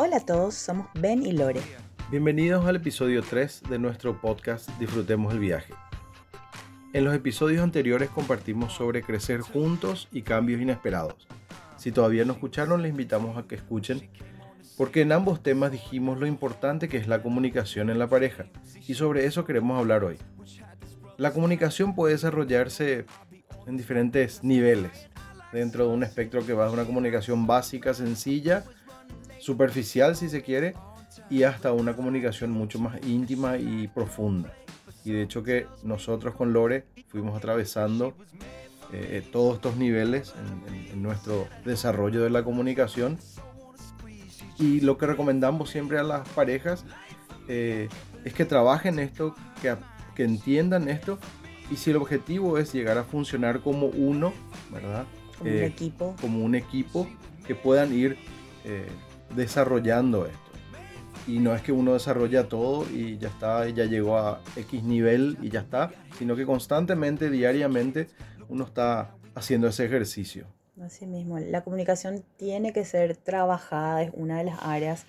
Hola a todos, somos Ben y Lore. Bienvenidos al episodio 3 de nuestro podcast Disfrutemos el viaje. En los episodios anteriores compartimos sobre crecer juntos y cambios inesperados. Si todavía no escucharon, les invitamos a que escuchen, porque en ambos temas dijimos lo importante que es la comunicación en la pareja, y sobre eso queremos hablar hoy. La comunicación puede desarrollarse en diferentes niveles, dentro de un espectro que va de una comunicación básica, sencilla, superficial si se quiere, y hasta una comunicación mucho más íntima y profunda. Y de hecho que nosotros con Lore fuimos atravesando eh, todos estos niveles en, nuestro desarrollo de la comunicación. Y lo que recomendamos siempre a las parejas eh, es que trabajen esto, que, que entiendan esto. Y si el objetivo es llegar a funcionar como uno, ¿verdad? Como un Eh, equipo. como un equipo que puedan ir eh, desarrollando esto. Y no es que uno desarrolla todo y ya está, ya llegó a X nivel y ya está, sino que constantemente, diariamente, uno está haciendo ese ejercicio. Así mismo, la comunicación tiene que ser trabajada, es una de las áreas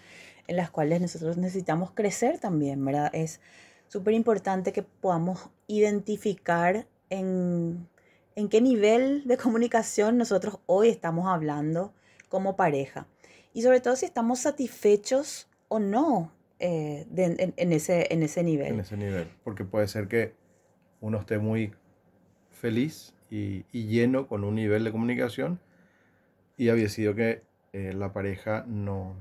en las cuales nosotros necesitamos crecer también, ¿verdad? Es súper importante que podamos identificar en, en qué nivel de comunicación nosotros hoy estamos hablando como pareja. Y sobre todo si estamos satisfechos o no eh, de- en, en ese, en ese nivel. en ese nivel. Porque puede ser que uno esté muy feliz y, y lleno con un nivel de comunicación y había sido que eh, la pareja no,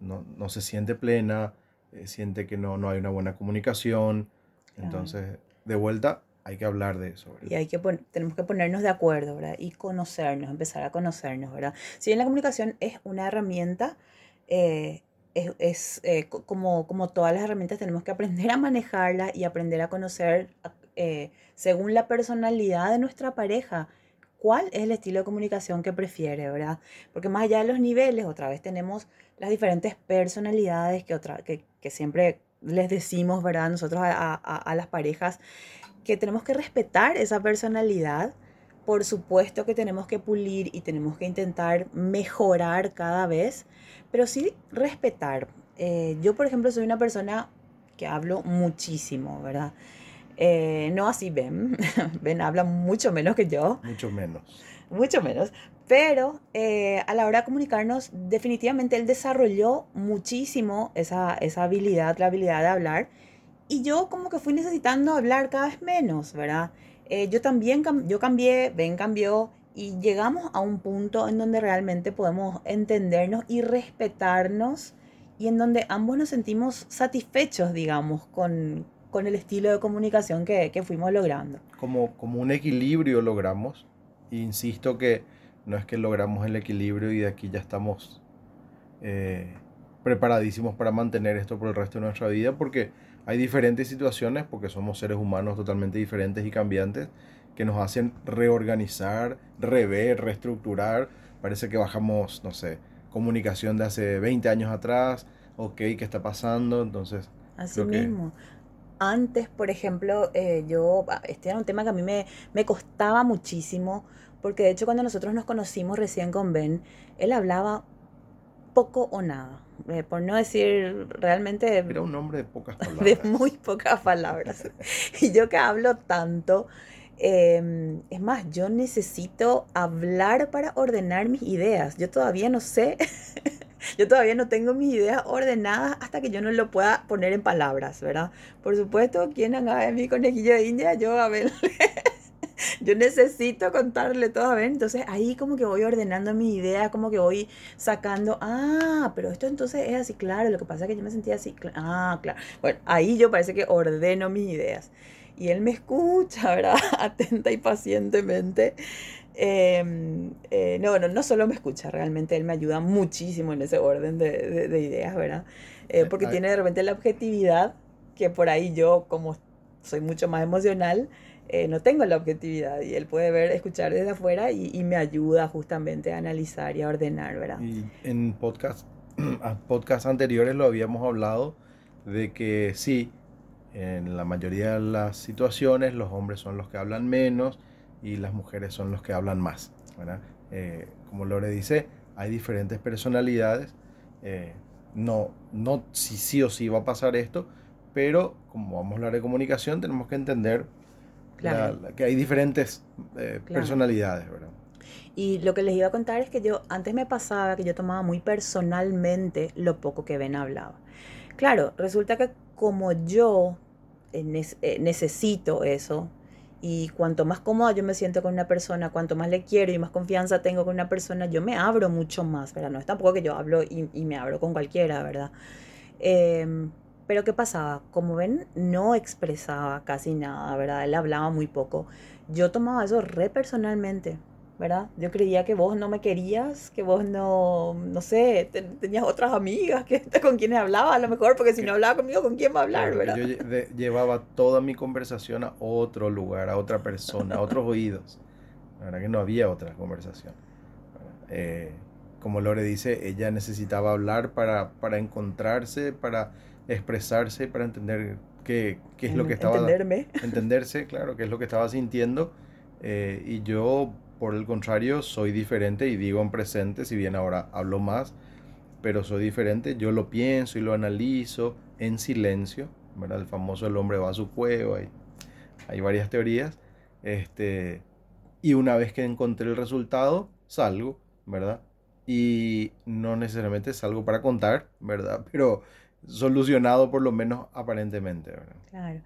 no, no se siente plena, eh, siente que no, no hay una buena comunicación. Entonces, de vuelta, hay que hablar de eso. ¿verdad? Y hay que tenemos que ponernos de acuerdo, ¿verdad? Y conocernos, empezar a conocernos, ¿verdad? Si bien la comunicación es una herramienta, eh, es, es, eh, co- como, como todas las herramientas, tenemos que aprender a manejarla y aprender a conocer, eh, según la personalidad de nuestra pareja, cuál es el estilo de comunicación que prefiere, ¿verdad? Porque más allá de los niveles, otra vez tenemos las diferentes personalidades que, otra, que, que siempre les decimos, ¿verdad? Nosotros a- a- a las parejas que tenemos que respetar esa personalidad. Por supuesto que tenemos que pulir y tenemos que intentar mejorar cada vez, pero sí respetar. Eh, yo, por ejemplo, soy una persona que hablo muchísimo, ¿verdad? Eh, no así Ben. Ben habla mucho menos que yo Mucho menos. mucho menos. Pero eh, a la hora de comunicarnos, definitivamente él desarrolló muchísimo esa, esa habilidad, la habilidad de hablar. Y yo como que fui necesitando hablar cada vez menos, ¿verdad? Eh, yo también, yo cambié, Ben cambió y llegamos a un punto en donde realmente podemos entendernos y respetarnos y en donde ambos nos sentimos satisfechos, digamos, con, con el estilo de comunicación que, que fuimos logrando. Como, como un equilibrio logramos. Insisto que no es que logramos el equilibrio y de aquí ya estamos eh, preparadísimos para mantener esto por el resto de nuestra vida, porque hay diferentes situaciones, porque somos seres humanos totalmente diferentes y cambiantes, que nos hacen reorganizar, rever, reestructurar. Parece que bajamos, no sé, comunicación de hace 20 años atrás, ok, ¿qué está pasando? Entonces, Así que- mismo. Antes, por ejemplo, eh, yo, ah, este era un tema que a mí me, me costaba muchísimo, porque de hecho cuando nosotros nos conocimos recién con Ben, él hablaba poco o nada, eh, por no decir realmente era un hombre de pocas palabras. de muy pocas palabras. Y yo que hablo tanto, eh, es más, yo necesito hablar para ordenar mis ideas. Yo todavía no sé, yo todavía no tengo mis ideas ordenadas hasta que yo no lo pueda poner en palabras, ¿verdad? Por supuesto, quien haga de mi conejillo de India, yo a ver. Yo necesito contarle todo a ver, entonces ahí como que voy ordenando mis ideas, como que voy sacando, ah, pero esto entonces es así, claro, lo que pasa es que yo me sentía así, ah, claro. Bueno, ahí yo parece que ordeno mis ideas. Y él me escucha, ¿verdad? Atenta y pacientemente. Eh, eh, no, no, no solo me escucha, realmente él me ayuda muchísimo en ese orden de, de- de ideas, ¿verdad? Eh, porque tiene de repente la objetividad que por ahí yo, como soy mucho más emocional, eh, no tengo la objetividad y él puede ver, escuchar desde afuera y, me ayuda justamente a analizar y a ordenar, ¿verdad? Y en podcast, podcast anteriores lo habíamos hablado de que sí, en la mayoría de las situaciones los hombres son los que hablan menos y las mujeres son los que hablan más. ¿verdad? Eh, como Lore dice, hay diferentes personalidades, eh, no, no si sí o sí va a pasar esto, pero como vamos a hablar de comunicación, tenemos que entender que hay diferentes eh, personalidades, ¿verdad? Y lo que les iba a contar es que yo antes me pasaba que yo tomaba muy personalmente lo poco que Ben hablaba. Claro, resulta que como yo eh, eh, necesito eso, y cuanto más cómoda yo me siento con una persona, cuanto más le quiero y más confianza tengo con una persona, yo me abro mucho más, ¿verdad? No es tampoco que yo hablo y, y me abro con cualquiera, ¿verdad? Em, pero ¿qué pasaba? Como ven, no expresaba casi nada, ¿verdad? Él hablaba muy poco. Yo tomaba eso re personalmente, ¿verdad? Yo creía que vos no me querías, que vos no, no sé, tenías otras amigas que, con quienes hablaba a lo mejor, porque si no hablaba conmigo, ¿con quién va a hablar, verdad? Yo llevaba toda mi conversación a otro lugar, a otra persona, a otros oídos. La verdad que no había otra conversación. Eh, como Lore dice, ella necesitaba hablar para, para encontrarse, para expresarse, para entender qué, qué es lo que estaba... Entenderme. Entenderse, claro, qué es lo que estaba sintiendo. Eh, y yo por el contrario, soy diferente y digo en presente, si bien ahora hablo más, pero soy diferente, yo lo pienso y lo analizo en silencio, ¿verdad? El famoso el hombre va a su juego, hay, hay varias teorías, este, y una vez que encontré el resultado, salgo, ¿verdad? Y no necesariamente salgo para contar, ¿verdad? Pero solucionado por lo menos aparentemente, ¿verdad? Claro.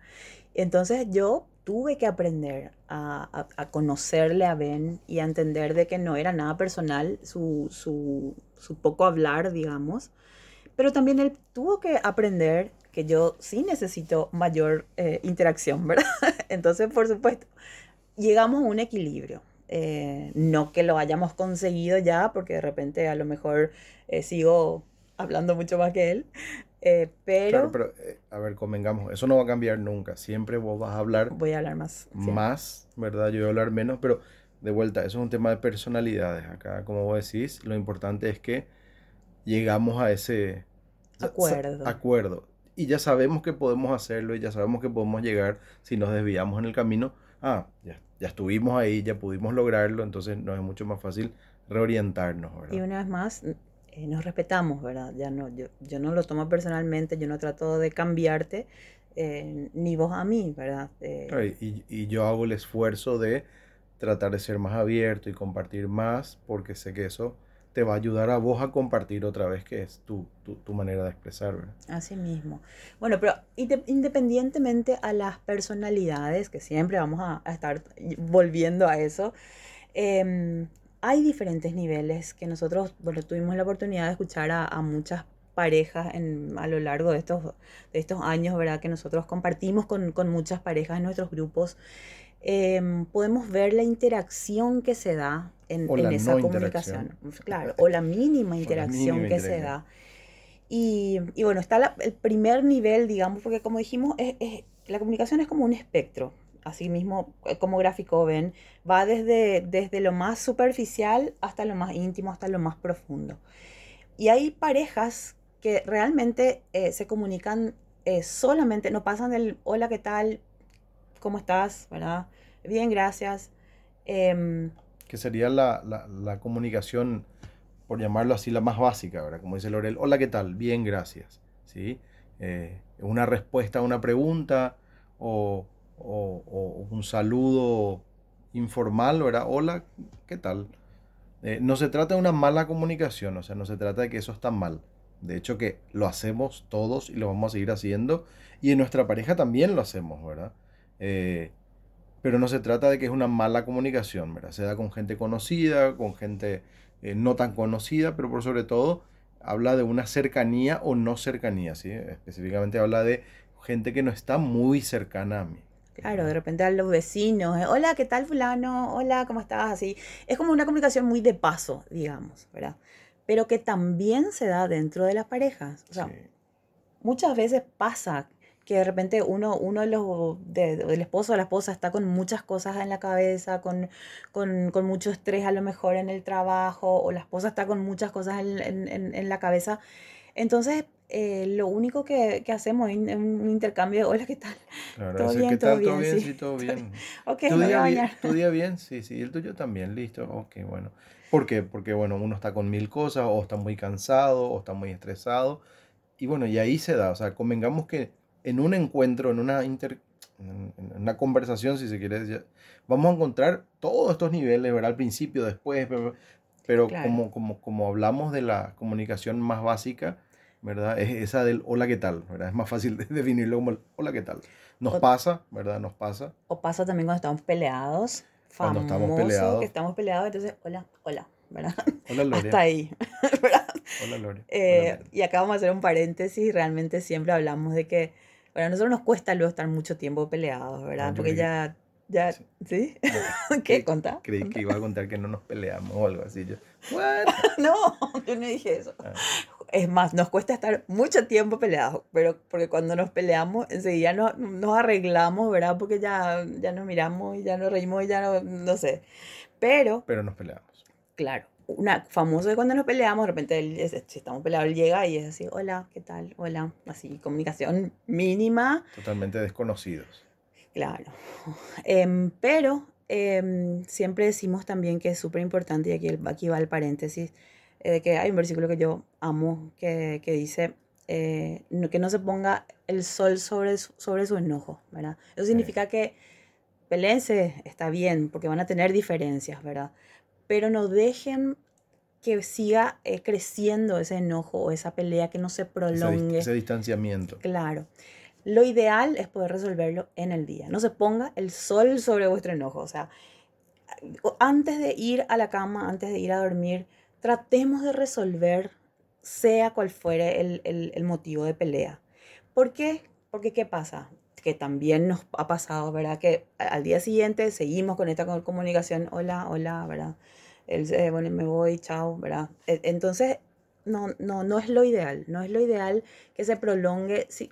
Entonces yo tuve que aprender a, conocerle a Ben y a entender de que no era nada personal su, poco hablar, digamos, pero también él tuvo que aprender que yo sí necesito mayor eh, interacción, ¿verdad? Entonces, por supuesto, llegamos a un equilibrio. Eh, no que lo hayamos conseguido ya, porque de repente a lo mejor eh, sigo hablando mucho más que él, eh, pero... pero, eh, a ver, convengamos, eso no va a cambiar nunca. Siempre vos vas a hablar... Voy a hablar más. Más, ¿verdad? Yo voy a hablar menos, pero de vuelta, eso es un tema de personalidades. Acá, como vos decís, lo importante es que llegamos a ese... Acuerdo. Acuerdo. Y ya sabemos que podemos hacerlo y ya sabemos que podemos llegar si nos desviamos en el camino. Ah, ya, ya estuvimos ahí, ya pudimos lograrlo, entonces nos es mucho más fácil reorientarnos, ¿verdad? Y una vez más, eh, nos respetamos, ¿verdad? Ya no, yo, yo no lo tomo personalmente, yo no trato de cambiarte, eh, ni vos a mí, ¿verdad? Eh, y, y, yo hago el esfuerzo de tratar de ser más abierto y compartir más, porque sé que eso te va a ayudar a vos a compartir otra vez, que es tu, tu, tu manera de expresar, ¿verdad? Así mismo. Bueno, pero independientemente a las personalidades, que siempre vamos a, a estar volviendo a eso, eh, hay diferentes niveles que nosotros, bueno, tuvimos la oportunidad de escuchar a, muchas parejas en, a lo largo de estos, de estos años, ¿verdad? Que nosotros compartimos con, muchas parejas en nuestros grupos. Em, podemos ver la interacción que se da en, esa comunicación. Claro, o la mínima interacción que se da. Y, bueno, está el primer nivel, digamos, porque como dijimos, es, la comunicación es como un espectro así mismo eh, como gráfico ven, va desde, desde lo más superficial hasta lo más íntimo, hasta lo más profundo. Y hay parejas que realmente eh, se comunican eh, solamente, no pasan del hola, ¿qué tal? ¿Cómo estás? ¿Verdad? Bien, gracias. Em, que sería la, la, comunicación, por llamarlo así, la más básica, ¿verdad? Como dice Lorel, hola, ¿qué tal? Bien, gracias. ¿Sí? una respuesta a una pregunta o o, un saludo informal, ¿verdad? Hola, ¿qué tal? Eh, no se trata de una mala comunicación, o sea, no se trata de que eso está mal. De hecho, que lo hacemos todos y lo vamos a seguir haciendo. Y en nuestra pareja también lo hacemos, ¿verdad? Eh, pero no se trata de que es una mala comunicación, ¿verdad? Se da con gente conocida, con gente eh, no tan conocida, pero por sobre todo habla de una cercanía o no cercanía, ¿sí? Específicamente habla de gente que no está muy cercana a mí. Claro, de repente a los vecinos, eh, hola, ¿qué tal fulano? Hola, ¿cómo estás? Así. Es como una comunicación muy de paso, digamos, ¿verdad? Pero que también se da dentro de las parejas. O sea, muchas veces pasa que de repente uno, uno de los, de, del esposo o la esposa está con muchas cosas en la cabeza, con, con, con, mucho estrés a lo mejor en el trabajo, o la esposa está con muchas cosas en, en, en la cabeza. Entonces eh, lo único que, que hacemos es un intercambio de hola, ¿qué tal? Claro, ¿Todo bien? ¿qué ¿Todo bien? bien? Sí. Todo bien. Ok, ¿Tu me voy a día, bien? bañar. ¿Tu día bien? Sí, sí. ¿Y el tuyo también? Listo. Ok, bueno. ¿Por qué? Porque, bueno, uno está con mil cosas, o está muy cansado, o está muy estresado. Y bueno, y ahí se da. O sea, convengamos que en un encuentro, en una inter, en una conversación, si se quiere decir, vamos a encontrar todos estos niveles, ¿verdad? Al principio, después, pero, pero Claro. como, como, como hablamos de la comunicación más básica, ¿verdad? Es esa del hola, ¿qué tal? ¿verdad? Es más fácil de definirlo como el hola, ¿qué tal? Nos O- pasa, ¿verdad? Nos pasa. O pasa también cuando estamos peleados. Cuando estamos famoso peleados. que estamos peleados, entonces, hola, hola, ¿verdad? Hola, Lore. Hasta ahí, ¿verdad? Hola, Lore. Eh, Hola, y acá vamos a hacer un paréntesis, realmente siempre hablamos de que, bueno, a nosotros nos cuesta luego estar mucho tiempo peleados, ¿verdad? Porque que- ya, ya, Sí. ¿sí? No, ¿Qué? ¿Contá? Creí que iba a contar que no nos peleamos o algo así. Yo, ¿what? No, yo no dije eso. Ah, Es más, nos cuesta estar mucho tiempo peleados, pero porque cuando nos peleamos, enseguida nos, nos arreglamos, ¿verdad? Porque ya, ya nos miramos y ya nos reímos y ya no, no sé. Pero, pero nos peleamos. claro, una famoso de cuando nos peleamos, de repente él, si estamos peleados, él llega y es así, hola, ¿qué tal? Hola, así, comunicación mínima, Totalmente desconocidos. claro. Em, pero em, siempre decimos también que es súper importante, y aquí, aquí va el paréntesis, eh, de que hay un versículo que yo amo que, que dice eh, no- que no se ponga el sol sobre su, sobre su enojo, ¿verdad? Eso significa que peleense, está bien, porque van a tener diferencias, ¿verdad? Pero no dejen que siga eh, creciendo ese enojo o esa pelea, que no se Ese, prolongue. ese distanciamiento. Claro. Lo ideal es poder resolverlo en el día. No se ponga el sol sobre vuestro enojo. O sea, antes de ir a la cama, antes de ir a dormir, tratemos de resolver, sea cual fuere el, el- motivo de pelea. ¿Por qué? Porque ¿qué pasa? Que también nos ha pasado, ¿verdad? Que al día siguiente seguimos con esta co- comunicación, hola, hola, ¿verdad? El, eh, bueno, me voy, chao, ¿verdad? E- Entonces, no, no, no es lo ideal, no es lo ideal que se prolongue. Si,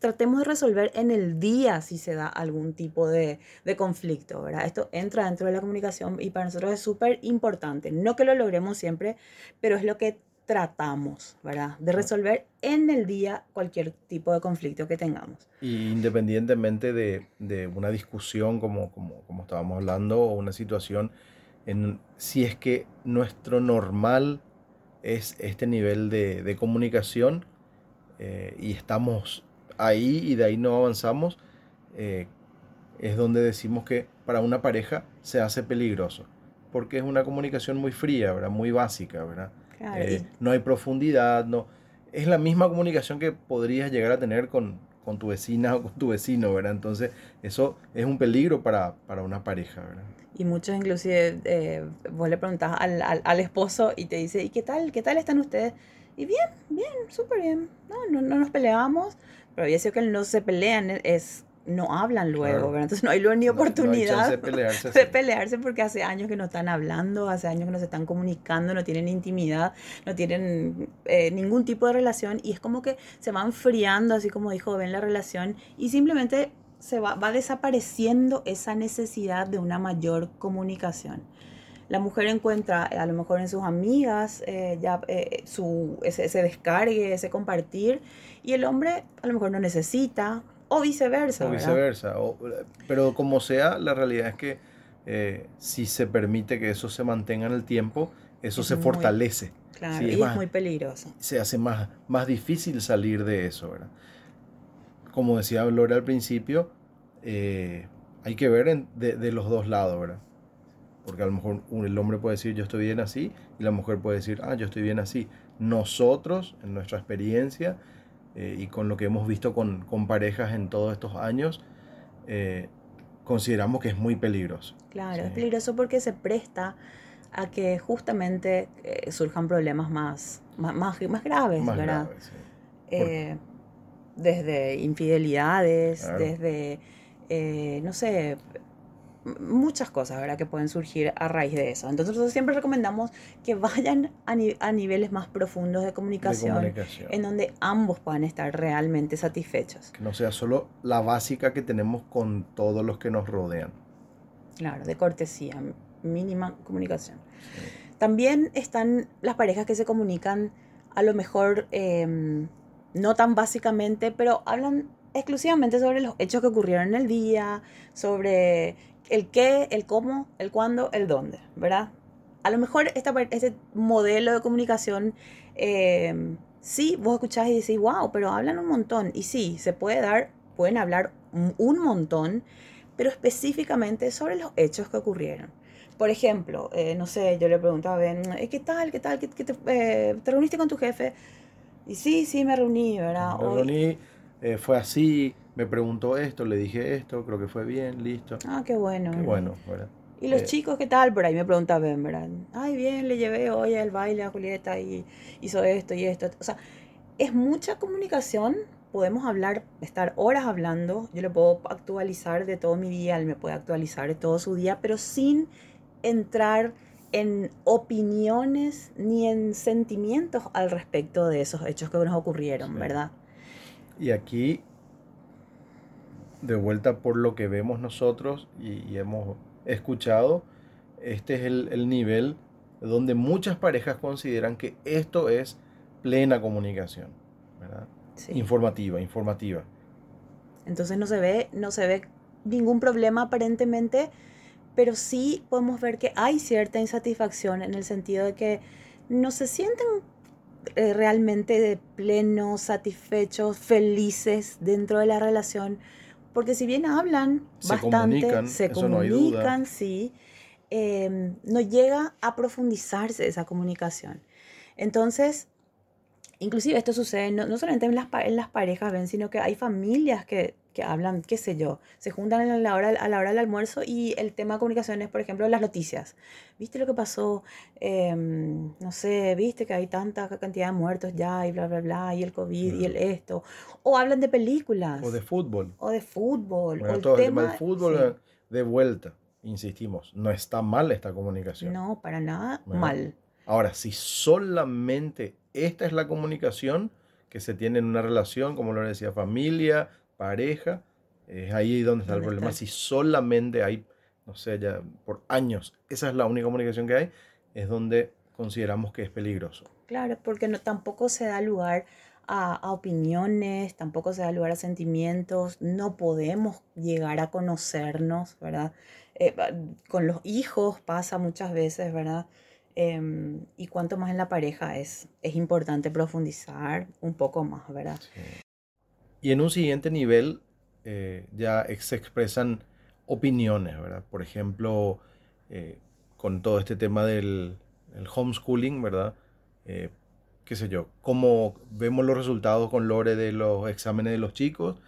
tratemos de resolver en el día si se da algún tipo de, de conflicto, ¿verdad? Esto entra dentro de la comunicación y para nosotros es súper importante. No que lo logremos siempre, pero es lo que tratamos, ¿verdad? De resolver en el día cualquier tipo de conflicto que tengamos. Y independientemente de, de una discusión como, como, como estábamos hablando o una situación, en, si es que nuestro normal es este nivel de, de comunicación eh, y estamos ahí y de ahí no avanzamos, eh, es donde decimos que para una pareja se hace peligroso, porque es una comunicación muy fría, ¿verdad? Muy básica, ¿verdad? Claro, Eh, no hay profundidad, no. Es la misma comunicación que podrías llegar a tener con, con tu vecina o con tu vecino, ¿verdad? Entonces, eso es un peligro para, para una pareja, ¿verdad? Y muchos inclusive, eh, vos le preguntás al, al, al esposo y te dice, ¿y qué tal? ¿Qué tal están ustedes? Y bien, bien, súper bien. No, no, no nos peleamos, pero había sido que no se pelean, es, no hablan luego. Entonces no hay luego ni No- no oportunidad chance de pelearse de así. pelearse porque hace años que no están hablando, hace años que no se están comunicando, no tienen intimidad, no tienen eh, ningún tipo de relación y es como que se va enfriando, así como dijo Ben, la relación y simplemente se va, va desapareciendo esa necesidad de una mayor comunicación. La mujer encuentra a lo mejor en sus amigas eh, ya eh, su, ese, ese descargue, ese compartir y el hombre a lo mejor no necesita o viceversa. O viceversa. o- pero como sea, la realidad es que eh, si se permite que eso se mantenga en el tiempo, eso Es se muy- fortalece. Claro, Sí, y es muy peligroso. se hace más, más difícil salir de eso, ¿verdad? Como decía Lore al principio, eh, hay que ver en- de, de los dos lados, ¿verdad? Porque a lo mejor el hombre puede decir yo estoy bien así y la mujer puede decir ah yo estoy bien así. Nosotros, en nuestra experiencia eh, y con lo que hemos visto con, con parejas en todos estos años, eh, consideramos que es muy peligroso. Claro, es peligroso porque se presta a que justamente eh, surjan problemas más, más, más, más graves, Más ¿verdad? sí. Eh, desde infidelidades, Claro. desde, eh, no sé, muchas cosas, ¿verdad? Que pueden surgir a raíz de eso. Entonces nosotros siempre recomendamos que vayan a, ni- a niveles más profundos de De comunicación, comunicación. en donde ambos puedan estar realmente satisfechos. Que no sea solo la básica que tenemos con todos los que nos rodean. Claro, de cortesía, mínima comunicación. También están las parejas que se comunican a lo mejor em, no tan básicamente, pero hablan exclusivamente sobre los hechos que ocurrieron en el día, sobre el qué, el cómo, el cuándo, el dónde, ¿verdad? A lo mejor esta, este modelo de comunicación, em, sí, vos escuchás y decís, wow, pero hablan un montón. Y sí, se puede dar, pueden hablar un montón, pero específicamente sobre los hechos que ocurrieron. Por ejemplo, eh, no sé, yo le preguntaba a Ben, eh, ¿qué tal? ¿Qué tal? ¿Qué, te, eh, te, reuniste con tu jefe? Y sí, sí, me reuní, ¿verdad? Me reuní, fue así, me preguntó esto, le dije esto, creo que fue bien, listo. Ah, qué bueno. Qué bueno, ¿verdad? ¿Y los chicos qué tal? Por ahí me pregunta Ben, ¿verdad? Ay, bien, le llevé hoy al baile a Julieta y hizo esto y esto. O sea, es mucha comunicación podemos hablar, estar horas hablando, yo le puedo actualizar de todo mi día, él me puede actualizar de todo su día, pero sin entrar en opiniones ni en sentimientos al respecto de esos hechos que nos ocurrieron, ¿verdad? Y aquí, de vuelta por lo que vemos nosotros y, hemos escuchado, este es el, el, nivel donde muchas parejas consideran que esto es plena comunicación, ¿verdad? Informativa, informativa. Entonces no se ve, no se ve ningún problema aparentemente pero sí podemos ver que hay cierta insatisfacción en el sentido de que no se sienten eh, realmente de pleno, satisfechos, felices dentro de la relación, porque si bien hablan bastante, se comunican, sí, em, no llega a profundizarse esa comunicación. Entonces, inclusive esto sucede no, solamente en las, en las parejas, ven, sino que hay familias que que hablan, qué sé yo, se juntan a la hora, a la hora del almuerzo y el tema de comunicación es, por ejemplo, las noticias. ¿Viste lo que pasó? Em, no sé, ¿viste que hay tanta cantidad de muertos ya y bla, bla, bla, y el COVID y el esto? O hablan de películas. O de fútbol. O de fútbol. o el tema, fútbol de vuelta, insistimos, no está mal esta comunicación. No, para nada mal. Ahora, si solamente esta es la comunicación que se tiene en una relación, como lo decía, familia, pareja, es ahí donde está el problema. Si solamente hay, no sé, ya por años, esa es la única comunicación que hay, es donde consideramos que es peligroso. Claro, porque no, tampoco se da lugar a, opiniones, tampoco se da lugar a sentimientos, no podemos llegar a conocernos, ¿verdad? Eh, con los hijos pasa muchas veces, ¿verdad? Em, y cuanto más en la pareja es, es importante profundizar un poco más, ¿verdad? Y en un siguiente nivel eh, ya se expresan opiniones, ¿verdad? Por ejemplo, eh, con todo este tema del homeschooling, ¿verdad? Eh, qué sé yo, cómo vemos los resultados con Lore de los exámenes de los chicos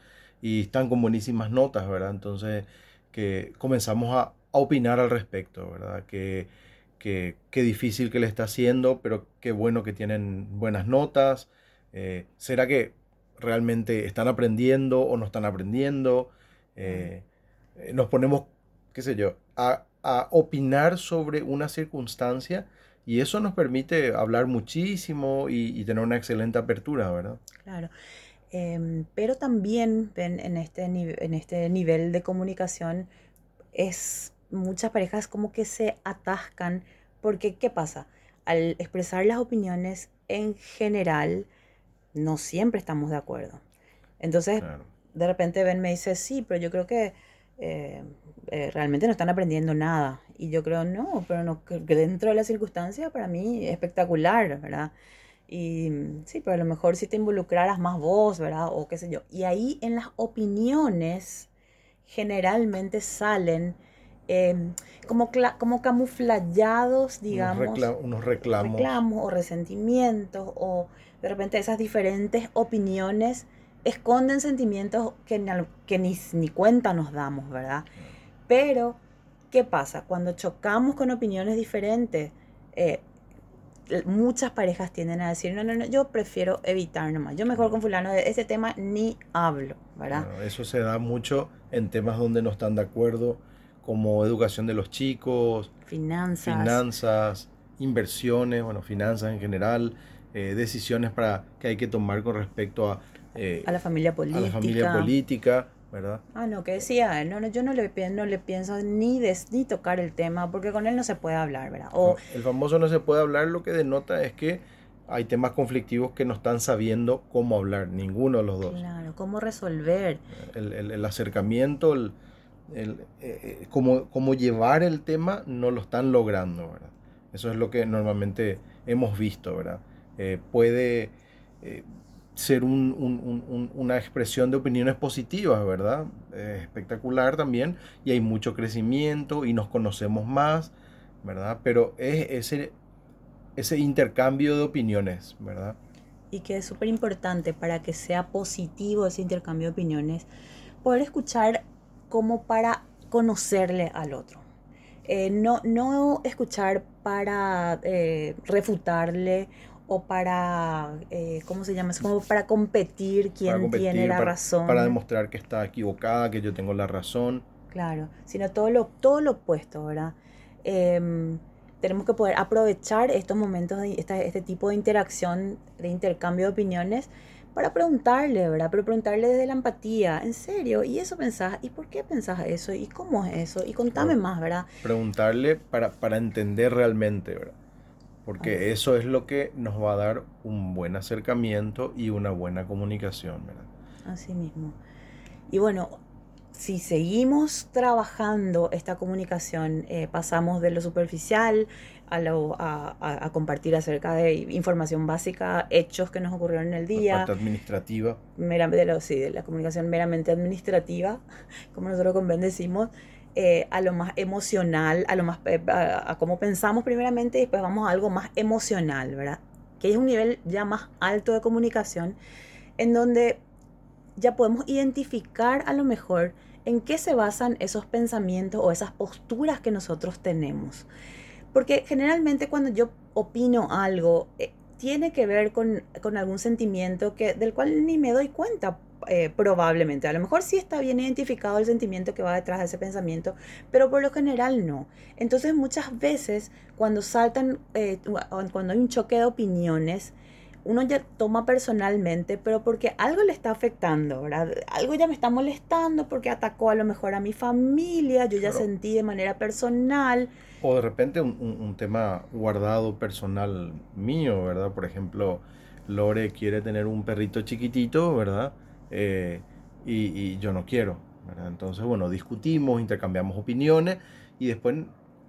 y están con buenísimas notas, ¿verdad? Entonces, que comenzamos a, opinar al respecto, ¿verdad? Que, que, difícil que le está haciendo, pero qué bueno que tienen buenas notas. ¿Será que realmente están aprendiendo o no están aprendiendo. Eh, eh, nos ponemos, qué sé yo, a, opinar sobre una circunstancia y eso nos permite hablar muchísimo y, tener una excelente apertura, ¿verdad? Claro. Em, pero también en este, en este nivel de comunicación es muchas parejas como que se atascan porque ¿qué pasa? Al expresar las opiniones en general, no siempre estamos de acuerdo. Entonces, de repente Ben me dice, sí, pero yo creo que eh, eh, realmente no están aprendiendo nada. Y yo creo, no, pero no, que dentro de la circunstancia para mí es espectacular, ¿verdad? Y sí, pero a lo mejor si te involucraras más vos, ¿verdad? O qué sé yo. Y ahí en las opiniones generalmente salen em, como, como camuflayados, digamos. unos reclamos. Reclamos o resentimientos o de repente esas diferentes opiniones esconden sentimientos que, que ni, ni cuenta nos damos, ¿verdad? Pero, ¿qué pasa? Cuando chocamos con opiniones diferentes, eh, muchas parejas tienden a decir, no, no, no, yo prefiero evitar nomás, yo mejor con fulano de ese tema ni hablo, ¿verdad? eso se da mucho en temas donde no están de acuerdo, como educación de los chicos, finanzas, finanzas inversiones, bueno, finanzas en general, eh, decisiones para, que hay que tomar con respecto a, eh, a la familia política. A la familia política, ¿verdad? Ah, no, que decía no, no, yo no le, no le pienso ni, des, ni tocar el tema porque con él no se puede hablar, ¿verdad? O, el famoso no se puede hablar lo que denota es que hay temas conflictivos que no están sabiendo cómo hablar, ninguno de los dos. Claro, cómo resolver. El, el, acercamiento, el, el eh, eh, cómo, cómo, llevar el tema, no lo están logrando, ¿verdad? Eso es lo que normalmente hemos visto, ¿verdad? Eh, puede ser un, un, una expresión de opiniones positivas, ¿verdad? espectacular también, y hay mucho crecimiento y nos conocemos más, ¿verdad? Pero es ese intercambio de opiniones, ¿verdad? Y que es súper importante para que sea positivo ese intercambio de opiniones, poder escuchar como para conocerle al otro. Eh, no, no escuchar para eh, refutarle o para, eh, ¿cómo se llama? Es como para competir quién tiene la razón. Para demostrar que está equivocada, que yo tengo la razón. Claro, sino todo lo, todo lo opuesto, ¿verdad? Em, tenemos que poder aprovechar estos momentos de este tipo de interacción, de intercambio de opiniones, para preguntarle, ¿verdad? Pero preguntarle desde la empatía, en serio, ¿y eso pensás? ¿Y por qué pensás eso? ¿Y cómo es eso? Y contame más, ¿verdad? Preguntarle para, para entender realmente, ¿verdad? Porque eso es lo que nos va a dar un buen acercamiento y una buena comunicación, ¿verdad? Así mismo. Y bueno, si seguimos trabajando esta comunicación, eh, pasamos de lo superficial a, lo, a, compartir acerca de información básica, hechos que nos ocurrieron en el día. La parte administrativa. de, sí, de la comunicación meramente administrativa, como nosotros con Ben decimos, eh, a lo más emocional, a lo más eh, a, cómo pensamos primeramente y después vamos a algo más emocional, ¿verdad? Que es un nivel ya más alto de comunicación en donde ya podemos identificar a lo mejor en qué se basan esos pensamientos o esas posturas que nosotros tenemos. Porque generalmente cuando yo opino algo, eh, tiene que ver con, algún sentimiento que, del cual ni me doy cuenta. Eh, probablemente, a lo mejor sí está bien identificado el sentimiento que va detrás de ese pensamiento, pero por lo general no. Entonces muchas veces cuando saltan, eh, cuando hay un choque de opiniones, uno ya toma personalmente, pero porque algo le está afectando, ¿verdad? Algo ya me está molestando porque atacó a lo mejor a mi familia, yo ya sentí de manera personal. O de repente un, tema guardado personal mío, ¿verdad? Por ejemplo, Lore quiere tener un perrito chiquitito, ¿verdad? Eh, y, y, yo no quiero, ¿verdad? Entonces, bueno, discutimos, intercambiamos opiniones y después,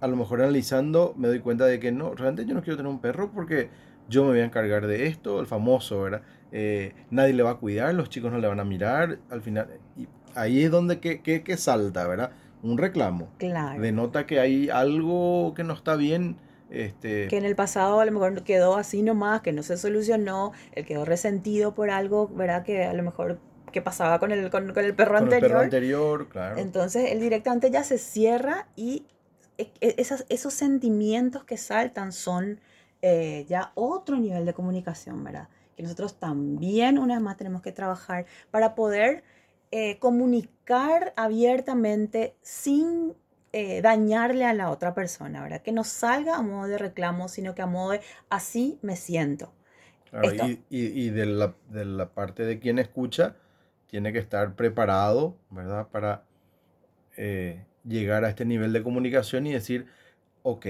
a lo mejor analizando, me doy cuenta de que no, realmente yo no quiero tener un perro porque yo me voy a encargar de esto, el famoso, ¿verdad? Eh, nadie le va a cuidar, los chicos no le van a mirar, al final, y ahí es donde que, que, salta, ¿verdad? Un reclamo. Claro. Denota que hay algo que no está bien. Este... Que en el pasado a lo mejor quedó así nomás, que no se solucionó, él quedó resentido por algo, ¿verdad? Que a lo mejor que pasaba con el, con, el perro con anterior. El perro anterior, claro. Entonces él directamente ya se cierra y e, e, esas, esos sentimientos que saltan son eh, ya otro nivel de comunicación, ¿verdad? Que nosotros también una vez más tenemos que trabajar para poder eh, comunicar abiertamente sin eh, dañarle a la otra persona, ¿verdad? Que no salga a modo de reclamo, sino que a modo de así me siento. y, de, la, de, la, parte de quien escucha, tiene que estar preparado, ¿verdad? Para llegar a este nivel de comunicación y decir, ok,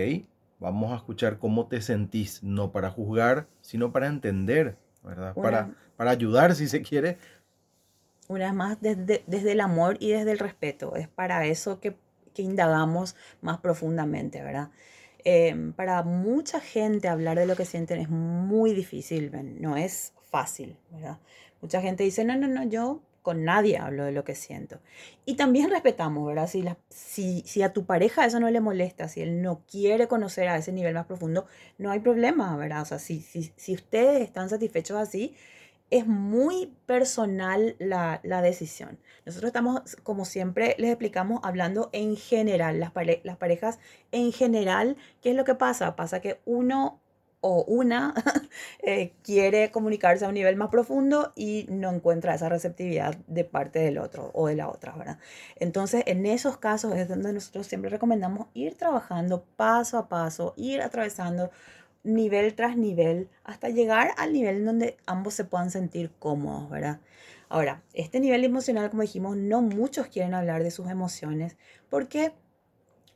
Vamos a escuchar cómo te sentís, no para juzgar, sino para entender, ¿verdad? para, para ayudar si se quiere. Una vez más, desde, desde el amor y desde el respeto. Es para eso que, que indagamos más profundamente, ¿verdad? Em, para mucha gente hablar de lo que sienten es muy difícil, no es fácil, ¿verdad? Mucha gente dice, no, no, no, yo con nadie hablo de lo que siento. Y también respetamos, ¿verdad? Si, la, si, si, a tu pareja eso no le molesta, si él no quiere conocer a ese nivel más profundo, no hay problema, ¿verdad? O sea, si, si, si ustedes están satisfechos así, es muy personal la, la, decisión. Nosotros estamos, como siempre les explicamos, hablando en general, las, las parejas en general, ¿qué es lo que pasa? Pasa que uno o una eh, quiere comunicarse a un nivel más profundo y no encuentra esa receptividad de parte del otro o de la otra, ¿verdad? Entonces, en esos casos es donde nosotros siempre recomendamos ir trabajando paso a paso, ir atravesando nivel tras nivel hasta llegar al nivel en donde ambos se puedan sentir cómodos, ¿verdad? Ahora, este nivel emocional, como dijimos, no muchos quieren hablar de sus emociones. ¿Por qué?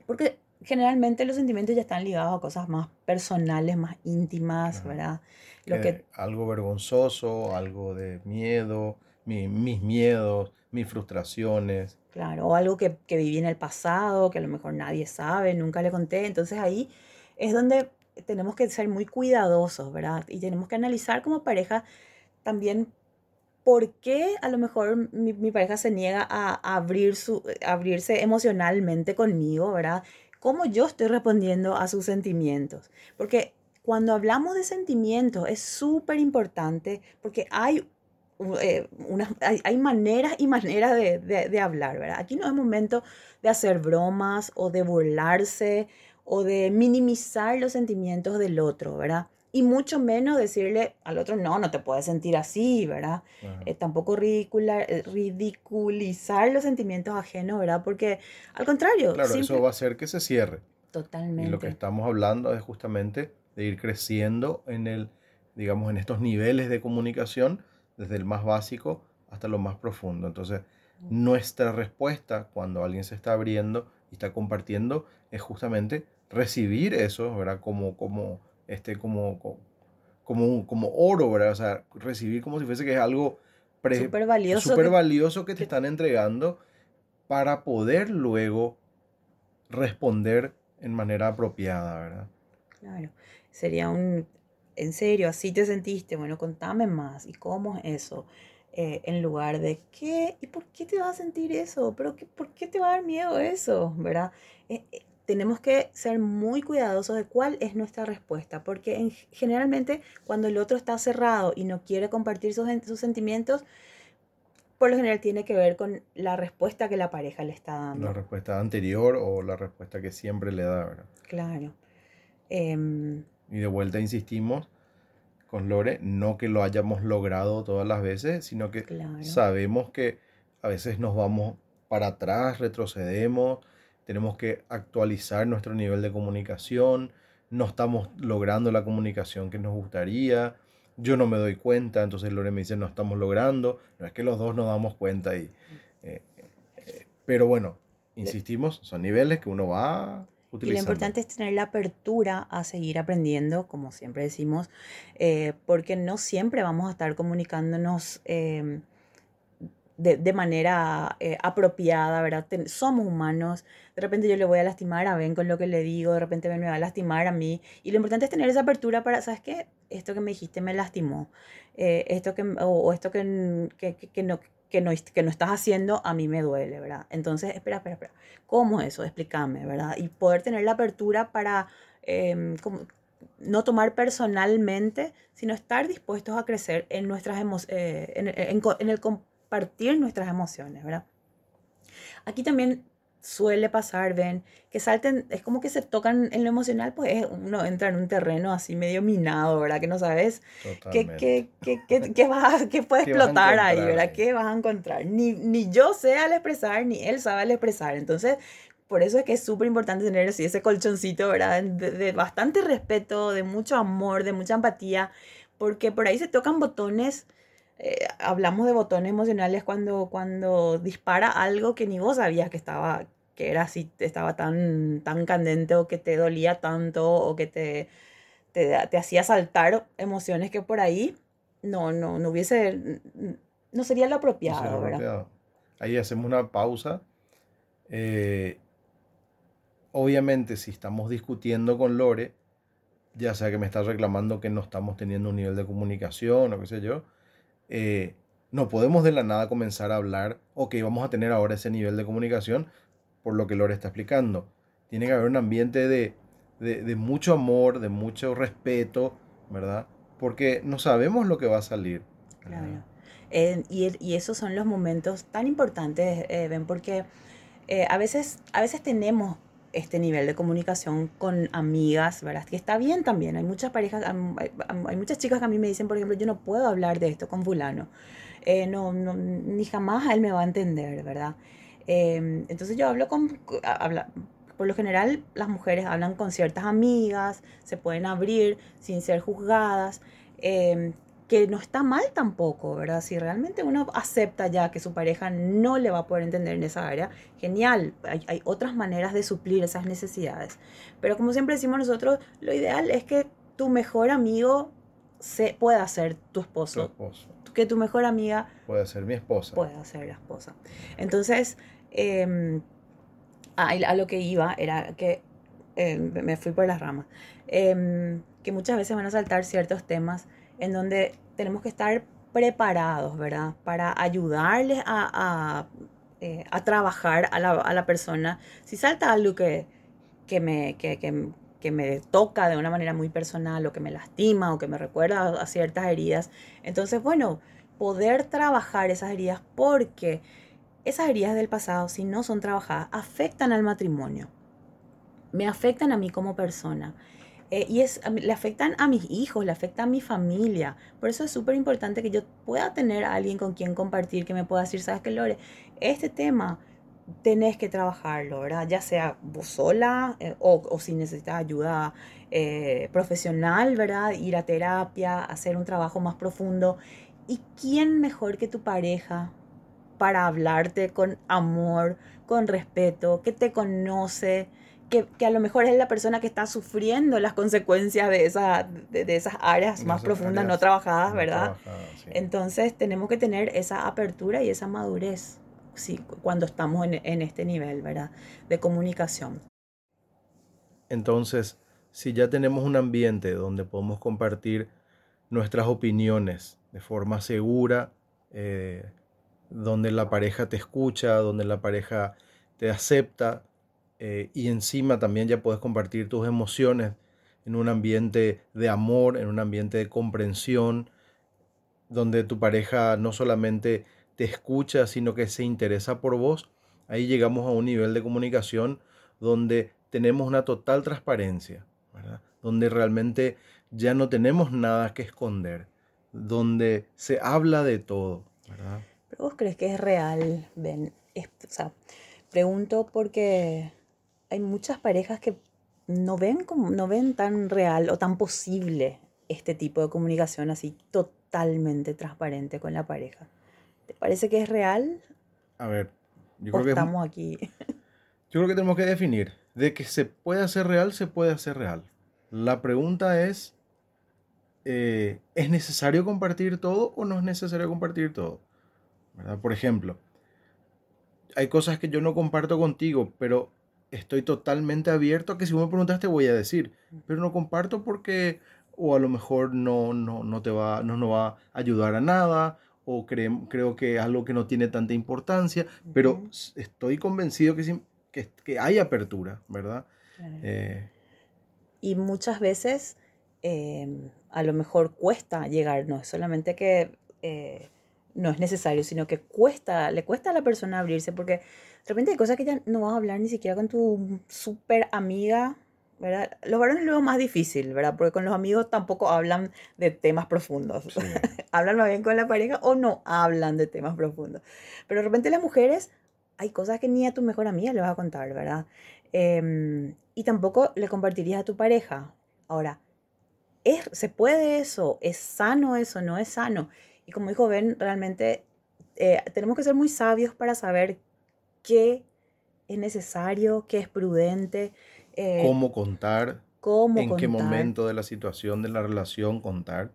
Porque generalmente los sentimientos ya están ligados a cosas más personales, más íntimas, ¿verdad? Lo que, algo vergonzoso, algo de miedo, mis miedos, mis frustraciones. Claro, o algo que, que viví en el pasado, que a lo mejor nadie sabe, nunca le conté. Entonces ahí es donde tenemos que ser muy cuidadosos, ¿verdad? Y tenemos que analizar como pareja también por qué a lo mejor mi, mi pareja se niega a, abrir su, abrirse emocionalmente conmigo, ¿verdad? Cómo yo estoy respondiendo a sus sentimientos. Porque cuando hablamos de sentimientos es súper importante porque hay eh, hay, maneras y maneras de, de, hablar, ¿verdad? Aquí no es momento de hacer bromas o de burlarse o de minimizar los sentimientos del otro, ¿verdad? Y mucho menos decirle al otro, no, no te puedes sentir así, ¿verdad? Eh, tampoco eh, ridiculizar los sentimientos ajenos, ¿verdad? Porque al contrario. Claro, eso va a hacer que se cierre. Totalmente. Y lo que estamos hablando es justamente de ir creciendo en el, digamos, en estos niveles de comunicación, desde el más básico hasta lo más profundo. Entonces, nuestra respuesta cuando alguien se está abriendo y está compartiendo es justamente recibir eso, ¿verdad? Como, como, este, como, como, como oro, ¿verdad? O sea, recibir como si fuese que es algo súper valioso, super valioso que, te están entregando para poder luego responder en manera apropiada, ¿verdad? Claro, sería un, en serio, así te sentiste, bueno, contame más, ¿y cómo es eso? Eh, en lugar de, ¿qué? ¿Y por qué te vas a sentir eso? ¿Pero qué, por qué te va a dar miedo eso? ¿Verdad? Eh, eh, tenemos que ser muy cuidadosos de cuál es nuestra respuesta, porque generalmente cuando el otro está cerrado y no quiere compartir sus, sus sentimientos, por lo general tiene que ver con la respuesta que la pareja le está dando. La respuesta anterior o la respuesta que siempre le da, ¿verdad? Claro. Em, y de vuelta insistimos con Lore, no que lo hayamos logrado todas las veces, sino que sabemos que a veces nos vamos para atrás, retrocedemos, tenemos que actualizar nuestro nivel de comunicación, no estamos logrando la comunicación que nos gustaría, yo no me doy cuenta, entonces Lore me dice no estamos logrando, no es que los dos nos damos cuenta y... Eh, eh, pero bueno, insistimos, son niveles que uno va y lo importante es tener la apertura a seguir aprendiendo, como siempre decimos, eh, porque no siempre vamos a estar comunicándonos em, de, manera eh, apropiada, ¿verdad? somos humanos, de repente yo le voy a lastimar a Ben con lo que le digo, de repente Ben me va a lastimar a mí, y lo importante es tener esa apertura para, ¿sabes qué? Esto que me dijiste me lastimó, eh, esto que, o, esto que, que, que, no, que no, que no estás haciendo a mí me duele, ¿verdad? Entonces, espera, espera, espera, ¿cómo es eso? Explícame, ¿verdad? Y poder tener la apertura para... Em, no tomar personalmente, sino estar dispuestos a crecer en nuestras eh, en, el compartir nuestras emociones, ¿verdad? Aquí también suele pasar, ven, que salten, es como que se tocan en lo emocional, pues uno entra en un terreno así medio minado, ¿verdad? Que no sabes qué, qué, qué, qué, va, qué puede explotar ahí, ¿verdad? ¿Qué vas a encontrar? Ni, ni yo sé al expresar, ni él sabe al expresar. Entonces, por eso es que es súper importante tener así ese colchoncito, ¿verdad? De, bastante respeto, de mucho amor, de mucha empatía, porque por ahí se tocan botones. Eh, hablamos de botones emocionales cuando, cuando dispara algo que ni vos sabías que estaba, que era así, estaba tan, tan candente o que te dolía tanto o que te, te, hacía saltar emociones que por ahí no, no, no hubiese, no sería lo apropiado. Ahí hacemos una pausa. Eh, obviamente, si estamos discutiendo con Lore, ya sea que me está reclamando que no estamos teniendo un nivel de comunicación o qué sé yo, eh, no podemos de la nada comenzar a hablar, ok, vamos a tener ahora ese nivel de comunicación, por lo que Lore está explicando. Tiene que haber un ambiente de, de, mucho amor, de mucho respeto, ¿verdad? Porque no sabemos lo que va a salir. Claro. Y, esos son los momentos tan importantes, eh, ven, porque eh, a, veces, a veces tenemos este nivel de comunicación con amigas, ¿verdad? Que está bien también. Hay muchas parejas, hay, muchas chicas que a mí me dicen, por ejemplo, yo no puedo hablar de esto con fulano. no, no, ni jamás él me va a entender, ¿verdad? Em, entonces yo hablo con, habla, por lo general las mujeres hablan con ciertas amigas, se pueden abrir sin ser juzgadas. Em, que no está mal tampoco, ¿verdad? Si realmente uno acepta ya que su pareja no le va a poder entender en esa área, genial, hay, hay otras maneras de suplir esas necesidades. Pero como siempre decimos nosotros, lo ideal es que tu mejor amigo se, pueda ser tu esposo. Tu esposo. Que tu mejor amiga Puede ser mi esposa. pueda ser la esposa. Entonces, eh, a, a lo que iba era que eh, me fui por las ramas. Eh, que muchas veces van a saltar ciertos temas en donde tenemos que estar preparados, ¿verdad? Para ayudarles a, a, eh, a trabajar a la, a la, persona. Si salta algo que, que me, que, que, que, me toca de una manera muy personal o que me lastima o que me recuerda a, ciertas heridas, entonces, bueno, poder trabajar esas heridas porque esas heridas del pasado, si no son trabajadas, afectan al matrimonio. Me afectan a mí como persona. Eh, y es, le afectan a mis hijos, le afecta a mi familia. Por eso es súper importante que yo pueda tener a alguien con quien compartir, que me pueda decir, sabes qué, Lore, este tema tenés que trabajarlo, ¿verdad? Ya sea vos sola eh, o, o, si necesitas ayuda eh, profesional, ¿verdad? Ir a terapia, hacer un trabajo más profundo. ¿Y quién mejor que tu pareja para hablarte con amor, con respeto, que te conoce? Que, que, a lo mejor es la persona que está sufriendo las consecuencias de, esa, de, de esas áreas más esas profundas áreas no trabajadas, no ¿verdad? Sí. Entonces tenemos que tener esa apertura y esa madurez sí, cuando estamos en, en, este nivel, ¿verdad? De comunicación. Entonces, si ya tenemos un ambiente donde podemos compartir nuestras opiniones de forma segura, eh, donde la pareja te escucha, donde la pareja te acepta, eh, y encima también ya puedes compartir tus emociones en un ambiente de amor, en un ambiente de comprensión, donde tu pareja no solamente te escucha, sino que se interesa por vos. Ahí llegamos a un nivel de comunicación donde tenemos una total transparencia, donde realmente ya no tenemos nada que esconder, donde se habla de todo. ¿Pero vos crees que es real, Ben? Es, o sea, pregunto porque hay muchas parejas que no ven, como, no ven tan real o tan posible este tipo de comunicación así totalmente transparente con la pareja. ¿Te parece que es real? A ver, yo creo que estamos aquí. Yo creo que tenemos que definir de que se puede hacer real, se puede hacer real. La pregunta es, eh, ¿es necesario compartir todo o no es necesario compartir todo? ¿Verdad? Por ejemplo, hay cosas que yo no comparto contigo, pero estoy totalmente abierto a que si vos me preguntas te voy a decir, pero no comparto porque o a lo mejor no, no, no te va, no nos va a ayudar a nada, o cre creo que es algo que no tiene tanta importancia, pero uh -huh. estoy convencido que, que, que, hay apertura, ¿verdad? Claro. Eh, y muchas veces eh, a lo mejor cuesta llegar, no es solamente que eh, no es necesario, sino que cuesta, le cuesta a la persona abrirse, porque de repente hay cosas que ya no vas a hablar ni siquiera con tu súper amiga, ¿verdad? Los varones lo más difícil, ¿verdad? Porque con los amigos tampoco hablan de temas profundos. Sí. hablan más bien con la pareja o no hablan de temas profundos. Pero de repente las mujeres, hay cosas que ni a tu mejor amiga le vas a contar, ¿verdad? Eh, y tampoco le compartirías a tu pareja. Ahora, ¿es, ¿se puede eso? ¿Es sano eso? ¿No es sano? Y como dijo Ben, realmente eh, tenemos que ser muy sabios para saber qué es necesario, qué es prudente. Eh, cómo contar. Cómo en contar, qué momento de la situación, de la relación contar.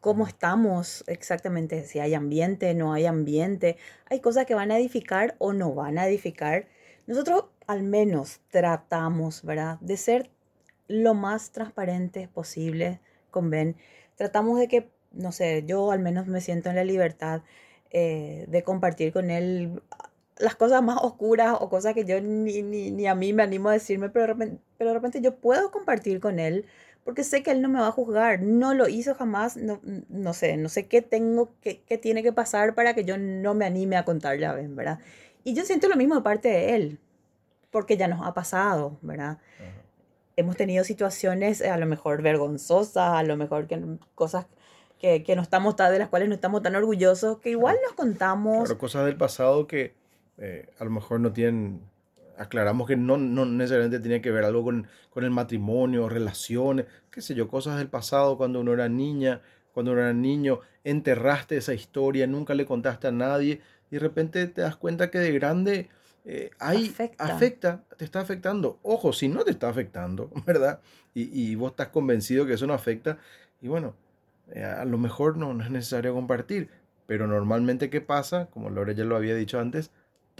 Cómo estamos exactamente, si hay ambiente, no hay ambiente. Hay cosas que van a edificar o no van a edificar. Nosotros al menos tratamos, ¿verdad? De ser lo más transparentes posible con Ben. Tratamos de que no sé, yo al menos me siento en la libertad eh, de compartir con él las cosas más oscuras o cosas que yo ni, ni, ni a mí me animo a decirme, pero de, repente, pero de repente yo puedo compartir con él porque sé que él no me va a juzgar, no lo hizo jamás, no, no sé, no sé qué tengo, qué, qué tiene que pasar para que yo no me anime a contarle a Ben, ¿verdad? Y yo siento lo mismo de parte de él, porque ya nos ha pasado, ¿verdad? Uh -huh. Hemos tenido situaciones a lo mejor vergonzosas, a lo mejor que cosas que, que no estamos de las cuales no estamos tan orgullosos, que igual nos contamos. Claro, cosas del pasado que eh, a lo mejor no tienen, aclaramos que no, no necesariamente tiene que ver algo con, con, el matrimonio, relaciones, qué sé yo, cosas del pasado cuando uno era niña, cuando eras niño, enterraste esa historia, nunca le contaste a nadie y de repente te das cuenta que de grande eh, afecta. te está afectando. Ojo, si no te está afectando, ¿verdad? Y, vos estás convencido que eso no afecta, y bueno, eh, a lo mejor no, no es necesario compartir, pero normalmente ¿qué pasa? Como Lore ya lo había dicho antes,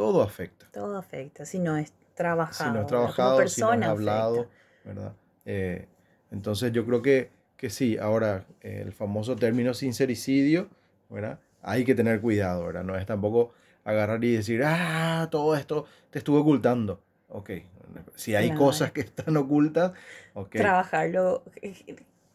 todo afecta. Todo afecta, si no es trabajado. Si no es trabajado, si no es hablado, ¿verdad? Eh, entonces yo creo que, que sí, ahora el famoso término sincericidio, ¿verdad? Hay que tener cuidado, ¿verdad? No es tampoco agarrar y decir, ah, todo esto te estuve ocultando. Ok, si hay cosas que están ocultas, ok. Trabajarlo,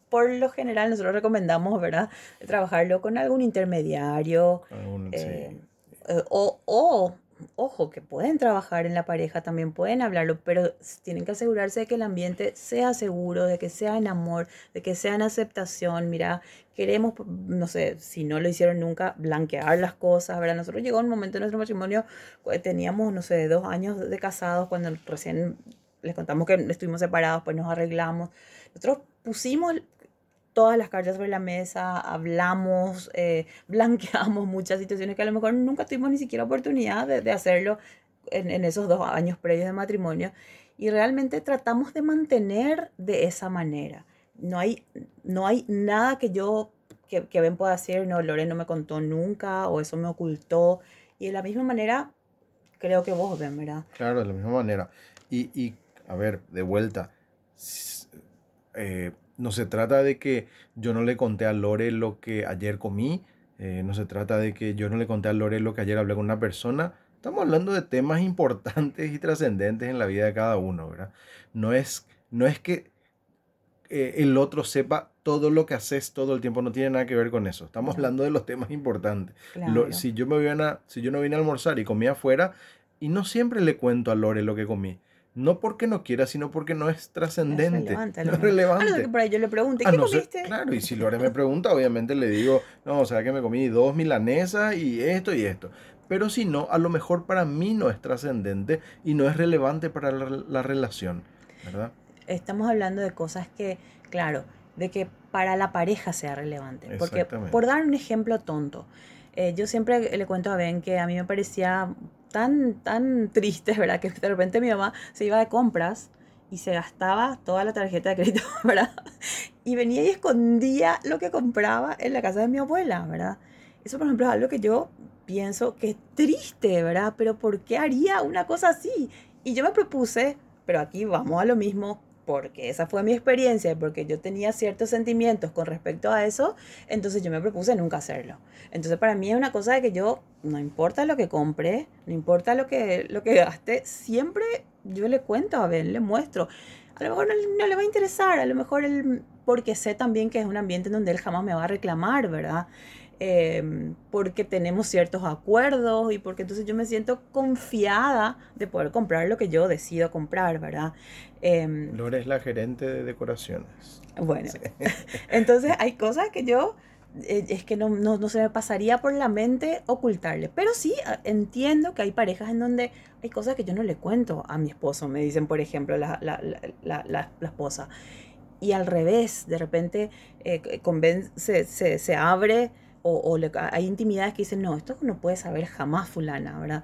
por lo general nosotros recomendamos, ¿verdad? Trabajarlo con algún intermediario. Eh, eh, o, o ojo, que pueden trabajar en la pareja, también pueden hablarlo, pero tienen que asegurarse de que el ambiente sea seguro, de que sea en amor, de que sea en aceptación. Mira, queremos, no sé, si no lo hicieron nunca, blanquear las cosas, ¿verdad? Nosotros llegó un momento en nuestro matrimonio, pues, teníamos, no sé, dos años de casados, cuando recién les contamos que estuvimos separados, pues nos arreglamos. Nosotros pusimos todas las cartas sobre la mesa, hablamos, eh, blanqueamos muchas situaciones que a lo mejor nunca tuvimos ni siquiera oportunidad de, hacerlo en, en, esos dos años previos de matrimonio. Y realmente tratamos de mantener de esa manera. No hay, no hay nada que yo, que, que Ben pueda decir, no, Lore no me contó nunca o eso me ocultó. Y de la misma manera, creo que vos, Ben, ¿verdad? Claro, de la misma manera. Y, y a ver, de vuelta. Eh, no se trata de que yo no le conté a Lore lo que ayer comí, eh, no se trata de que yo no le conté a Lore lo que ayer hablé con una persona. Estamos hablando de temas importantes y trascendentes en la vida de cada uno, ¿verdad? No es, no es que eh, el otro sepa todo lo que haces todo el tiempo, no tiene nada que ver con eso. Estamos hablando de los temas importantes. si, yo me a, si yo no vine a almorzar y comí afuera, y no siempre le cuento a Lore lo que comí, no porque no quiera, sino porque no es trascendente. No es relevante. Ah, no, por ahí yo le pregunté, ¿qué comiste? claro, y si Lore me pregunta, obviamente le digo, no, o sea que me comí dos milanesas y esto y esto. Pero si no, a lo mejor para mí no es trascendente y no es relevante para la, relación, ¿verdad? Estamos hablando de cosas que, claro, de que para la pareja sea relevante. Porque, por dar un ejemplo tonto, eh, yo siempre le cuento a Ben que a mí me parecía tan, tan tristes, ¿verdad? Que de repente mi mamá se iba de compras y se gastaba toda la tarjeta de crédito, ¿verdad? Y venía y escondía lo que compraba en la casa de mi abuela, ¿verdad? Eso, por ejemplo, es algo que yo pienso que es triste, ¿verdad? Pero ¿por qué haría una cosa así? Y yo me propuse, pero aquí vamos a lo mismo, porque esa fue mi experiencia, porque yo tenía ciertos sentimientos con respecto a eso, entonces yo me propuse nunca hacerlo. Entonces para mí es una cosa de que yo, no importa lo que compre, no importa lo que, lo que gaste, siempre yo le cuento a Ben, le muestro. A lo mejor no, le va a interesar, a lo mejor él, porque sé también que es un ambiente en donde él jamás me va a reclamar, ¿verdad? Em, porque tenemos ciertos acuerdos y porque entonces yo me siento confiada de poder comprar lo que yo decido comprar, ¿verdad? Eh, Lore es la gerente de decoraciones. Bueno, entonces hay cosas que yo eh, es que no, no, se me pasaría por la mente ocultarle. Pero sí entiendo que hay parejas en donde hay cosas que yo no le cuento a mi esposo, me dicen, por ejemplo, la, la, la, la esposa. Y al revés, de repente eh, se, se, se abre o, hay intimidades que dicen, no, esto no puede saber jamás fulana, ¿verdad?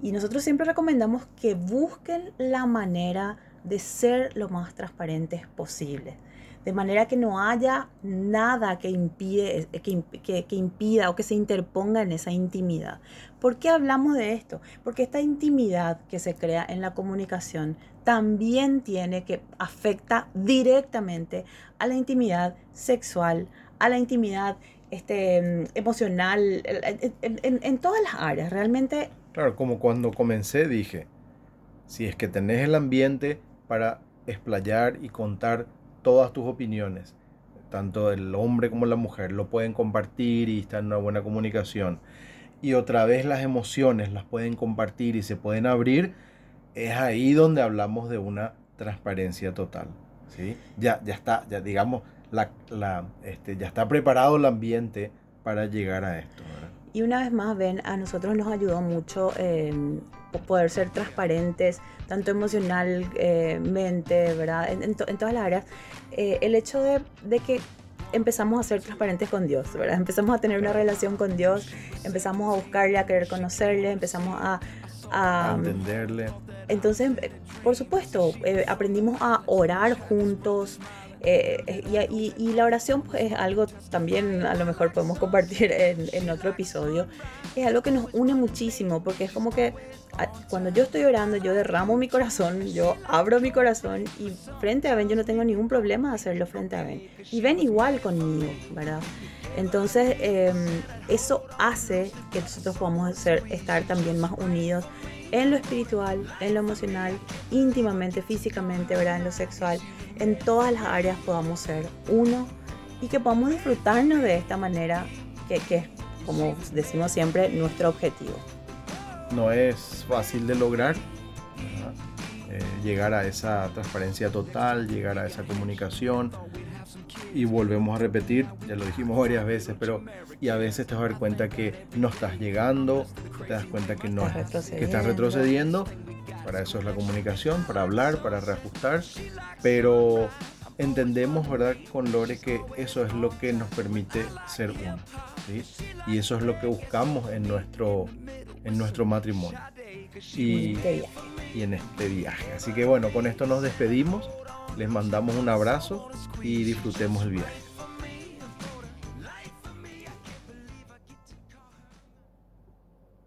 Y nosotros siempre recomendamos que busquen la manera de ser lo más transparentes posible. De manera que no haya nada que, impide, que, que, que, impida o que se interponga en esa intimidad. ¿Por qué hablamos de esto? Porque esta intimidad que se crea en la comunicación también tiene que afecta directamente a la intimidad sexual, a la intimidad este, emocional, en, todas las áreas, realmente. Claro, como cuando comencé dije, si es que tenés el ambiente para explayar y contar todas tus opiniones, tanto el hombre como la mujer lo pueden compartir y está en una buena comunicación, y otra vez las emociones las pueden compartir y se pueden abrir, es ahí donde hablamos de una transparencia total. ¿sí? Ya, ya está, ya digamos, la, la, este, ya está preparado el ambiente para llegar a esto. Y una vez más, ven, a nosotros nos ayudó mucho eh, poder ser transparentes, tanto emocionalmente, ¿verdad? En, en, todas las áreas. Eh, el hecho de, de, que empezamos a ser transparentes con Dios, ¿verdad? Empezamos a tener una relación con Dios, empezamos a buscarle, a querer conocerle, empezamos a... A, entenderle. Entonces, eh, por supuesto, eh, aprendimos a orar juntos, eh, eh, y, la oración pues, es algo también a lo mejor podemos compartir en, otro episodio. Es algo que nos une muchísimo porque es como que cuando yo estoy orando yo derramo mi corazón, yo abro mi corazón y frente a Ben yo no tengo ningún problema de hacerlo frente a Ben. Y Ben igual conmigo, ¿verdad? Entonces em, eso hace que nosotros podamos ser, estar también más unidos en lo espiritual, en lo emocional, íntimamente, físicamente, ¿verdad? En lo sexual, en todas las áreas podamos ser uno y que podamos disfrutarnos de esta manera que, que como decimos siempre, nuestro objetivo. No es fácil de lograr eh, llegar a esa transparencia total, llegar a esa comunicación, y volvemos a repetir, ya lo dijimos varias veces, pero y a veces te vas a dar cuenta que no estás llegando, te das cuenta que no que estás retrocediendo. Para eso es la comunicación, para hablar, para reajustar, pero entendemos, ¿verdad, con Lore que eso es lo que nos permite ser uno, Y eso es lo que buscamos en nuestro en nuestro matrimonio. Y, y en este viaje. Así que bueno, con esto nos despedimos. Les mandamos un abrazo y disfrutemos el viaje.